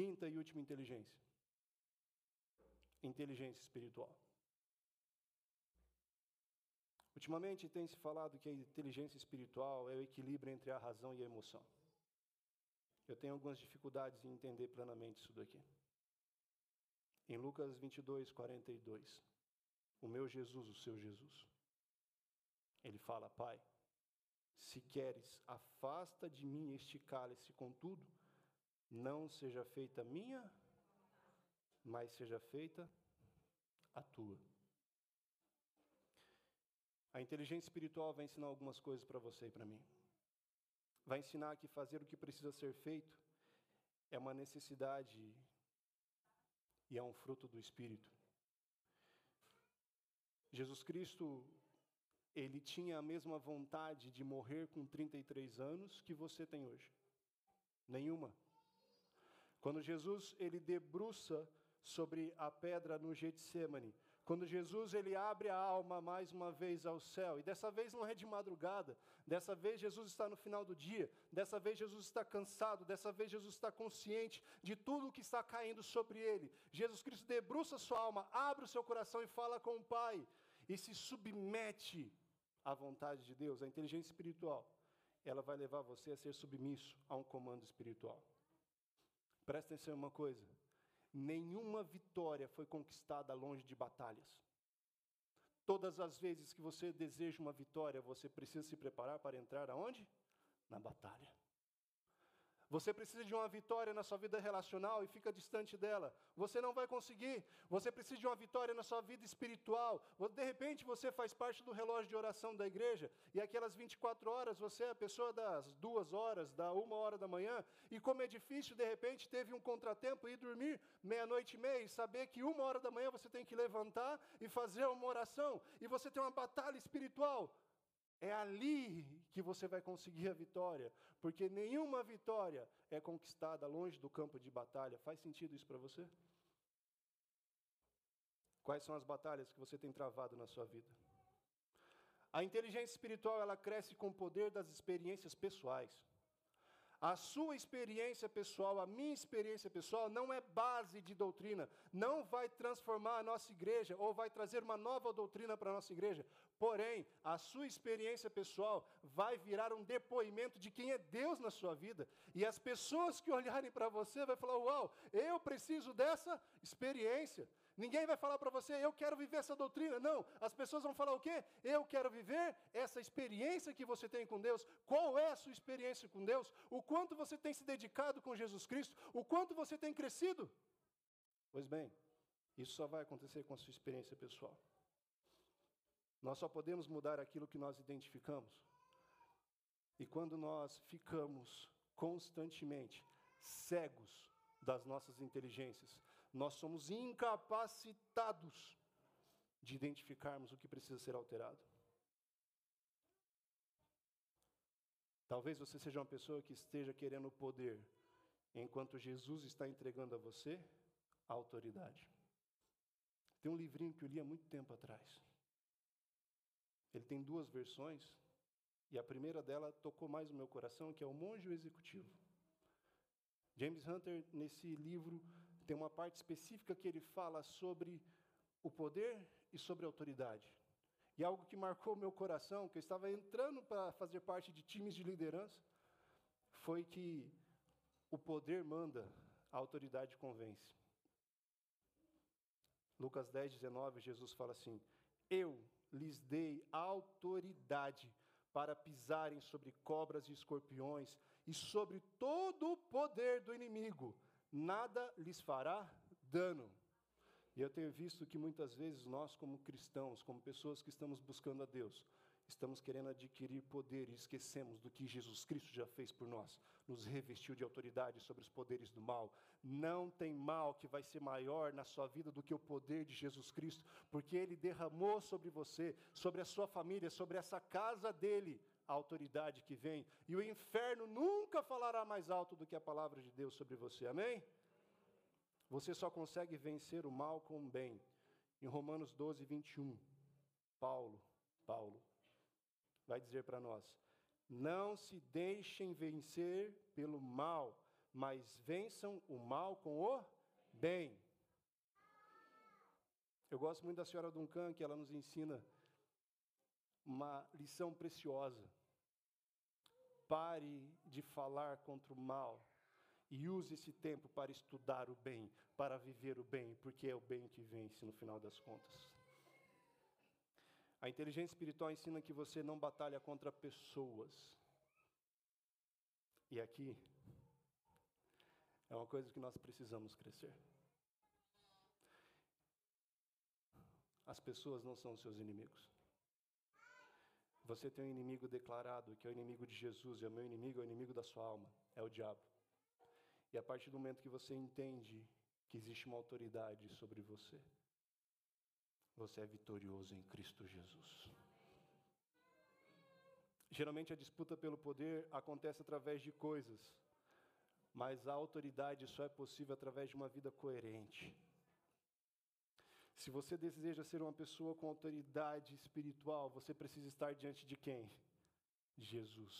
Quinta e última inteligência. Inteligência espiritual. Ultimamente tem se falado que a inteligência espiritual é o equilíbrio entre a razão e a emoção. Eu tenho algumas dificuldades em entender plenamente isso daqui. Em Lucas 22, 42, o meu Jesus, o seu Jesus, ele fala: Pai, se queres, afasta de mim este cálice, contudo, não seja feita a minha, mas seja feita a tua. A inteligência espiritual vai ensinar algumas coisas para você e para mim. Vai ensinar que fazer o que precisa ser feito é uma necessidade e é um fruto do Espírito. Jesus Cristo, ele tinha a mesma vontade de morrer com 33 anos que você tem hoje. Nenhuma. Quando Jesus ele debruça sobre a pedra no Getsemane. Quando Jesus ele abre a alma mais uma vez ao céu, e dessa vez não é de madrugada, dessa vez Jesus está no final do dia, dessa vez Jesus está cansado, dessa vez Jesus está consciente de tudo o que está caindo sobre ele. Jesus Cristo debruça sua alma, abre o seu coração e fala com o Pai, e se submete à vontade de Deus, à inteligência espiritual. Ela vai levar você a ser submisso a um comando espiritual. Presta atenção em uma coisa nenhuma vitória foi conquistada longe de batalhas. Todas as vezes que você deseja uma vitória, você precisa se preparar para entrar aonde? Na batalha. Você precisa de uma vitória na sua vida relacional e fica distante dela. Você não vai conseguir. Você precisa de uma vitória na sua vida espiritual. De repente você faz parte do relógio de oração da igreja e aquelas 24 horas você é a pessoa das duas horas, da uma hora da manhã. E como é difícil, de repente teve um contratempo e ir dormir meia-noite e meia e saber que uma hora da manhã você tem que levantar e fazer uma oração. E você tem uma batalha espiritual. É ali que você vai conseguir a vitória, porque nenhuma vitória é conquistada longe do campo de batalha. Faz sentido isso para você? Quais são as batalhas que você tem travado na sua vida? A inteligência espiritual ela cresce com o poder das experiências pessoais. A sua experiência pessoal, a minha experiência pessoal, não é base de doutrina, não vai transformar a nossa igreja ou vai trazer uma nova doutrina para a nossa igreja. Porém, a sua experiência pessoal vai virar um depoimento de quem é Deus na sua vida. E as pessoas que olharem para você vão falar: Uau, eu preciso dessa experiência. Ninguém vai falar para você, eu quero viver essa doutrina. Não, as pessoas vão falar o quê? Eu quero viver essa experiência que você tem com Deus. Qual é a sua experiência com Deus? O quanto você tem se dedicado com Jesus Cristo? O quanto você tem crescido? Pois bem, isso só vai acontecer com a sua experiência pessoal. Nós só podemos mudar aquilo que nós identificamos. E quando nós ficamos constantemente cegos das nossas inteligências. Nós somos incapacitados de identificarmos o que precisa ser alterado. Talvez você seja uma pessoa que esteja querendo o poder, enquanto Jesus está entregando a você a autoridade. Tem um livrinho que eu li há muito tempo atrás. Ele tem duas versões, e a primeira dela tocou mais o meu coração, que é O Monge Executivo. James Hunter, nesse livro, tem uma parte específica que ele fala sobre o poder e sobre a autoridade. E algo que marcou meu coração, que eu estava entrando para fazer parte de times de liderança, foi que o poder manda, a autoridade convence. Lucas 10, 19, Jesus fala assim: Eu lhes dei autoridade para pisarem sobre cobras e escorpiões e sobre todo o poder do inimigo, nada lhes fará dano. E eu tenho visto que muitas vezes nós, como cristãos, como pessoas que estamos buscando a Deus, estamos querendo adquirir poder e esquecemos do que Jesus Cristo já fez por nós, nos revestiu de autoridade sobre os poderes do mal. Não tem mal que vai ser maior na sua vida do que o poder de Jesus Cristo, porque ele derramou sobre você, sobre a sua família, sobre essa casa dele, a autoridade que vem, e o inferno nunca falará mais alto do que a palavra de Deus sobre você. Amém? Você só consegue vencer o mal com o bem. Em Romanos 12, 21, Paulo, Paulo, vai dizer para nós: não se deixem vencer pelo mal, mas vençam o mal com o bem. Eu gosto muito da senhora Duncan, que ela nos ensina uma lição preciosa. Pare de falar contra o mal e use esse tempo para estudar o bem, para viver o bem, porque é o bem que vence no final das contas. A inteligência espiritual ensina que você não batalha contra pessoas. E aqui é uma coisa que nós precisamos crescer. As pessoas não são seus inimigos. Você tem um inimigo declarado, que é o inimigo de Jesus, e o meu inimigo é o inimigo da sua alma, é o diabo. E a partir do momento que você entende que existe uma autoridade sobre você, você é vitorioso em Cristo Jesus. Geralmente a disputa pelo poder acontece através de coisas, mas a autoridade só é possível através de uma vida coerente. Se você deseja ser uma pessoa com autoridade espiritual, você precisa estar diante de quem? Jesus.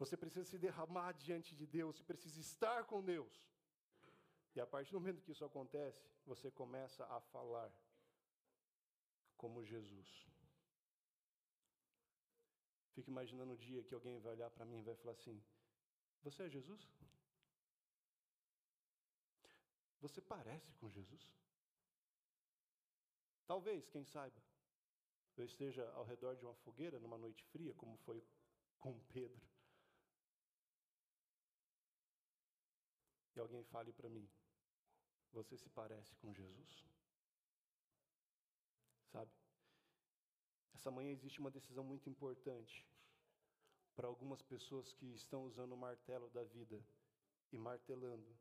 Você precisa se derramar diante de Deus, você precisa estar com Deus. E a partir do momento que isso acontece, você começa a falar como Jesus. Fico imaginando o dia que alguém vai olhar para mim e vai falar assim: Você é Jesus? Você parece com Jesus? Talvez, quem saiba, eu esteja ao redor de uma fogueira numa noite fria, como foi com Pedro. E alguém fale para mim: Você se parece com Jesus? Sabe? Essa manhã existe uma decisão muito importante para algumas pessoas que estão usando o martelo da vida e martelando,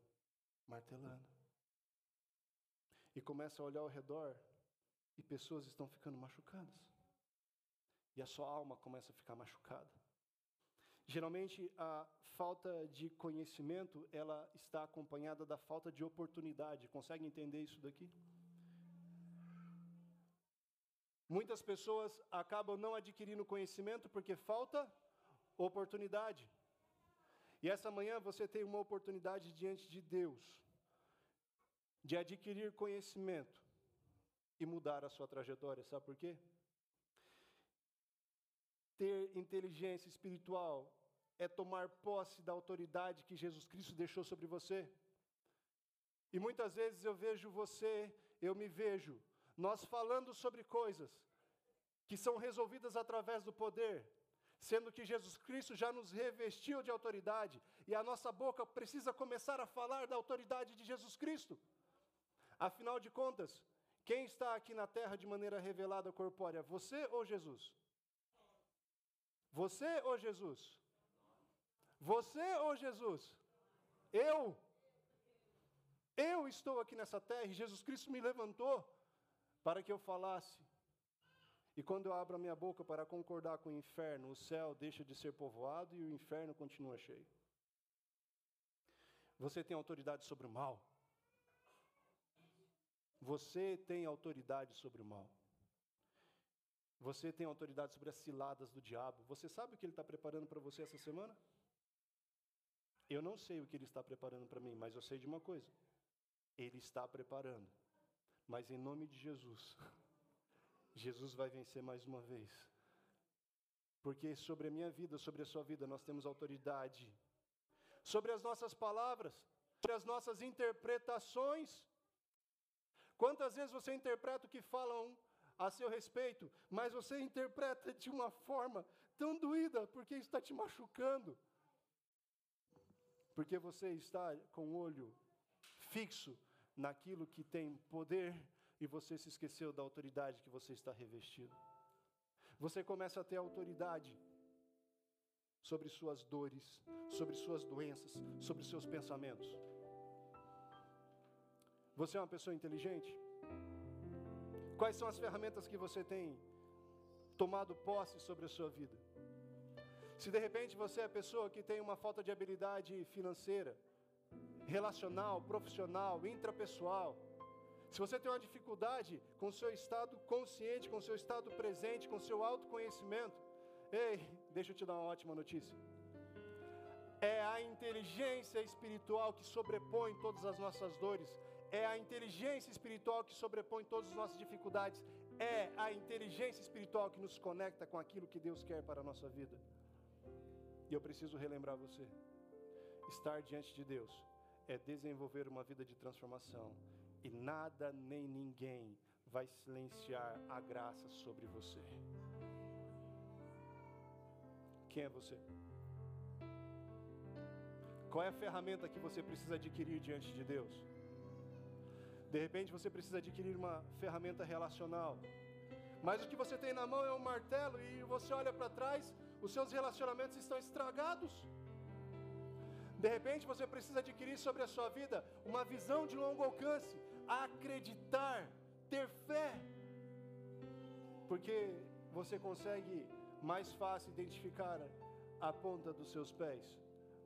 martelando. E começa a olhar ao redor e pessoas estão ficando machucadas. E a sua alma começa a ficar machucada. Geralmente a falta de conhecimento, ela está acompanhada da falta de oportunidade. Consegue entender isso daqui? Muitas pessoas acabam não adquirindo conhecimento porque falta oportunidade. E essa manhã você tem uma oportunidade diante de Deus de adquirir conhecimento e mudar a sua trajetória. Sabe por quê? Ter inteligência espiritual é tomar posse da autoridade que Jesus Cristo deixou sobre você. E muitas vezes eu vejo você, eu me vejo, nós falando sobre coisas que são resolvidas através do poder, sendo que Jesus Cristo já nos revestiu de autoridade e a nossa boca precisa começar a falar da autoridade de Jesus Cristo. Afinal de contas, quem está aqui na terra de maneira revelada corpórea? Você ou Jesus? Você ou Jesus? Você ou Jesus? Eu. Eu estou aqui nessa terra e Jesus Cristo me levantou para que eu falasse. E quando eu abro a minha boca para concordar com o inferno, o céu deixa de ser povoado e o inferno continua cheio. Você tem autoridade sobre o mal. Você tem autoridade sobre o mal. Você tem autoridade sobre as ciladas do diabo. Você sabe o que ele está preparando para você essa semana? Eu não sei o que ele está preparando para mim, mas eu sei de uma coisa. Ele está preparando. Mas em nome de Jesus, Jesus vai vencer mais uma vez. Porque sobre a minha vida, sobre a sua vida, nós temos autoridade. Sobre as nossas palavras, sobre as nossas interpretações. Quantas vezes você interpreta o que falam a seu respeito, mas você interpreta de uma forma tão doída, porque está te machucando? Porque você está com o olho fixo naquilo que tem poder e você se esqueceu da autoridade que você está revestido. Você começa a ter autoridade sobre suas dores, sobre suas doenças, sobre seus pensamentos. Você é uma pessoa inteligente? Quais são as ferramentas que você tem tomado posse sobre a sua vida? Se de repente você é a pessoa que tem uma falta de habilidade financeira, relacional, profissional, intrapessoal, se você tem uma dificuldade com o seu estado consciente, com o seu estado presente, com o seu autoconhecimento, ei, deixa eu te dar uma ótima notícia. É a inteligência espiritual que sobrepõe todas as nossas dores. É a inteligência espiritual que sobrepõe todas as nossas dificuldades. É a inteligência espiritual que nos conecta com aquilo que Deus quer para a nossa vida. E eu preciso relembrar você: estar diante de Deus é desenvolver uma vida de transformação. E nada nem ninguém vai silenciar a graça sobre você. Quem é você? Qual é a ferramenta que você precisa adquirir diante de Deus? De repente você precisa adquirir uma ferramenta relacional. Mas o que você tem na mão é um martelo e você olha para trás, os seus relacionamentos estão estragados. De repente você precisa adquirir sobre a sua vida uma visão de longo alcance, acreditar, ter fé. Porque você consegue mais fácil identificar a ponta dos seus pés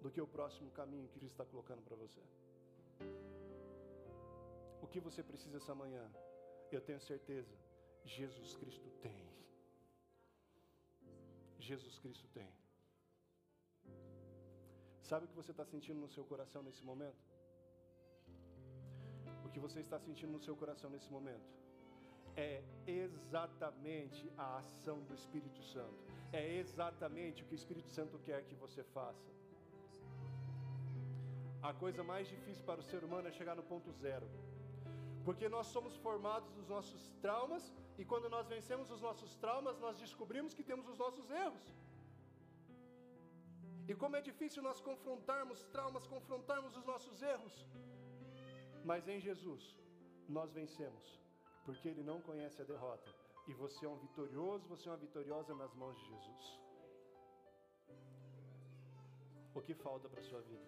do que o próximo caminho que Cristo está colocando para você. O que você precisa essa manhã? Eu tenho certeza, Jesus Cristo tem. Jesus Cristo tem. Sabe o que você está sentindo no seu coração nesse momento? O que você está sentindo no seu coração nesse momento? É exatamente a ação do Espírito Santo. É exatamente o que o Espírito Santo quer que você faça. A coisa mais difícil para o ser humano é chegar no ponto zero. Porque nós somos formados dos nossos traumas e quando nós vencemos os nossos traumas, nós descobrimos que temos os nossos erros. E como é difícil nós confrontarmos traumas, confrontarmos os nossos erros. Mas em Jesus, nós vencemos, porque Ele não conhece a derrota. E você é um vitorioso, você é uma vitoriosa nas mãos de Jesus. O que falta para a sua vida?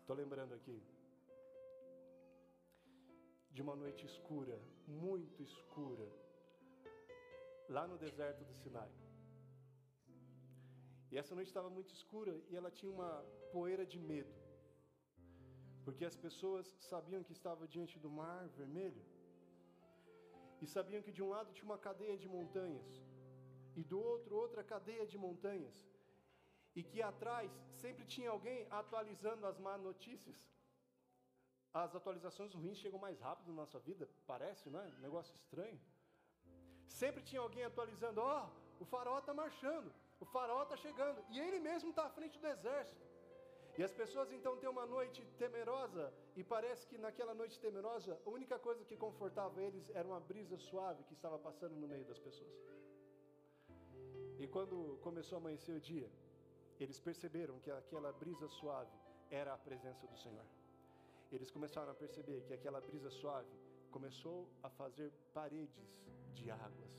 Estou lembrando aqui de uma noite escura, muito escura, lá no deserto do Sinai. E essa noite estava muito escura e ela tinha uma poeira de medo, porque as pessoas sabiam que estava diante do mar vermelho e sabiam que de um lado tinha uma cadeia de montanhas e do outro outra cadeia de montanhas e que atrás sempre tinha alguém atualizando as más notícias. As atualizações ruins chegam mais rápido na nossa vida, parece, não é? Um negócio estranho. Sempre tinha alguém atualizando: ó, oh, o faraó está marchando, o faraó está chegando, e ele mesmo está à frente do exército. E as pessoas então têm uma noite temerosa, e parece que naquela noite temerosa, a única coisa que confortava eles era uma brisa suave que estava passando no meio das pessoas. E quando começou a amanhecer o dia, eles perceberam que aquela brisa suave era a presença do Senhor. Eles começaram a perceber que aquela brisa suave começou a fazer paredes de águas.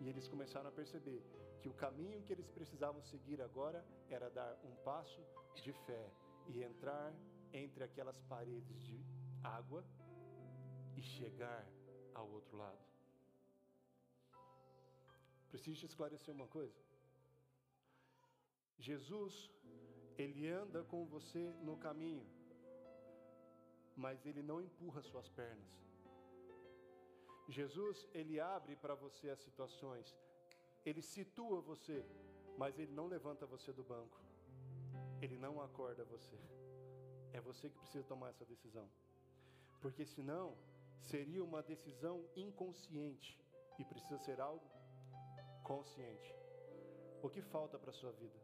E eles começaram a perceber que o caminho que eles precisavam seguir agora era dar um passo de fé e entrar entre aquelas paredes de água e chegar ao outro lado. Preciso te esclarecer uma coisa. Jesus, ele anda com você no caminho, mas ele não empurra suas pernas. Jesus, ele abre para você as situações, ele situa você, mas ele não levanta você do banco, ele não acorda você. É você que precisa tomar essa decisão, porque senão seria uma decisão inconsciente e precisa ser algo consciente. O que falta para a sua vida?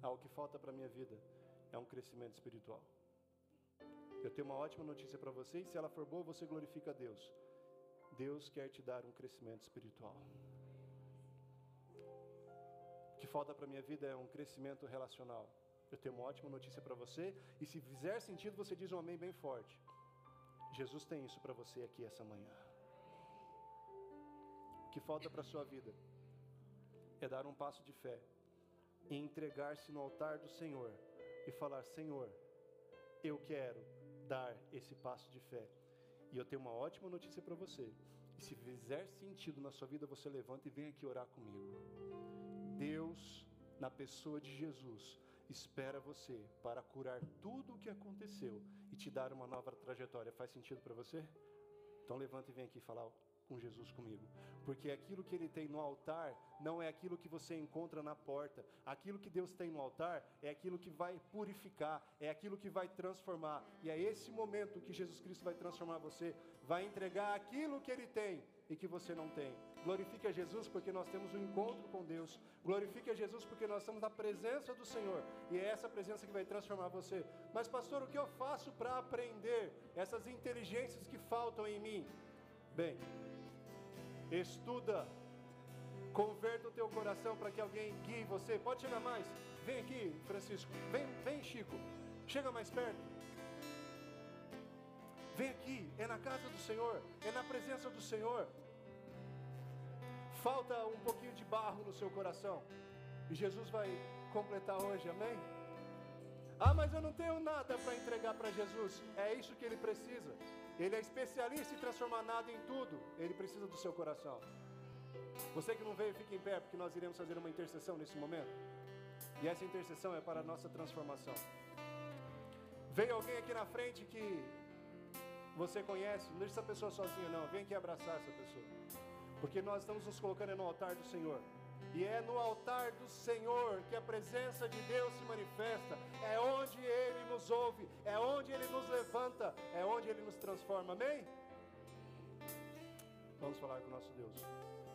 Ah, o que falta para a minha vida é um crescimento espiritual. Eu tenho uma ótima notícia para você, e se ela for boa, você glorifica a Deus. Deus quer te dar um crescimento espiritual. O que falta para minha vida é um crescimento relacional. Eu tenho uma ótima notícia para você, e se fizer sentido, você diz um amém bem forte. Jesus tem isso para você aqui essa manhã. O que falta para a sua vida é dar um passo de fé e entregar-se no altar do Senhor e falar: Senhor, eu quero dar esse passo de fé. E eu tenho uma ótima notícia para você. E se fizer sentido na sua vida, você levanta e vem aqui orar comigo. Deus, na pessoa de Jesus, espera você para curar tudo o que aconteceu e te dar uma nova trajetória. Faz sentido para você? Então levanta e vem aqui falar com Jesus comigo. Porque aquilo que ele tem no altar não é aquilo que você encontra na porta. Aquilo que Deus tem no altar é aquilo que vai purificar, é aquilo que vai transformar. E é esse momento que Jesus Cristo vai transformar você, vai entregar aquilo que ele tem e que você não tem. Glorifique a Jesus porque nós temos um encontro com Deus. Glorifique a Jesus porque nós estamos na presença do Senhor. E é essa presença que vai transformar você. Mas, pastor, o que eu faço para aprender essas inteligências que faltam em mim? Bem, estuda, converta o teu coração para que alguém guie você. Pode chegar mais. Vem aqui, Francisco. Vem, vem, Chico. Chega mais perto. Vem aqui, é na casa do Senhor, é na presença do Senhor. Falta um pouquinho de barro no seu coração. E Jesus vai completar hoje, amém? Ah, mas eu não tenho nada para entregar para Jesus. É isso que ele precisa. Ele é especialista em transformar nada em tudo. Ele precisa do seu coração. Você que não veio, fique em pé, porque nós iremos fazer uma intercessão nesse momento. E essa intercessão é para a nossa transformação. Veio alguém aqui na frente que você conhece, não deixe essa pessoa sozinha, não. Vem aqui abraçar essa pessoa. Porque nós estamos nos colocando no altar do Senhor. E é no altar do Senhor que a presença de Deus se manifesta. É onde Ele nos ouve, é onde Ele nos levanta, é onde Ele nos transforma. Amém? Vamos falar com o nosso Deus.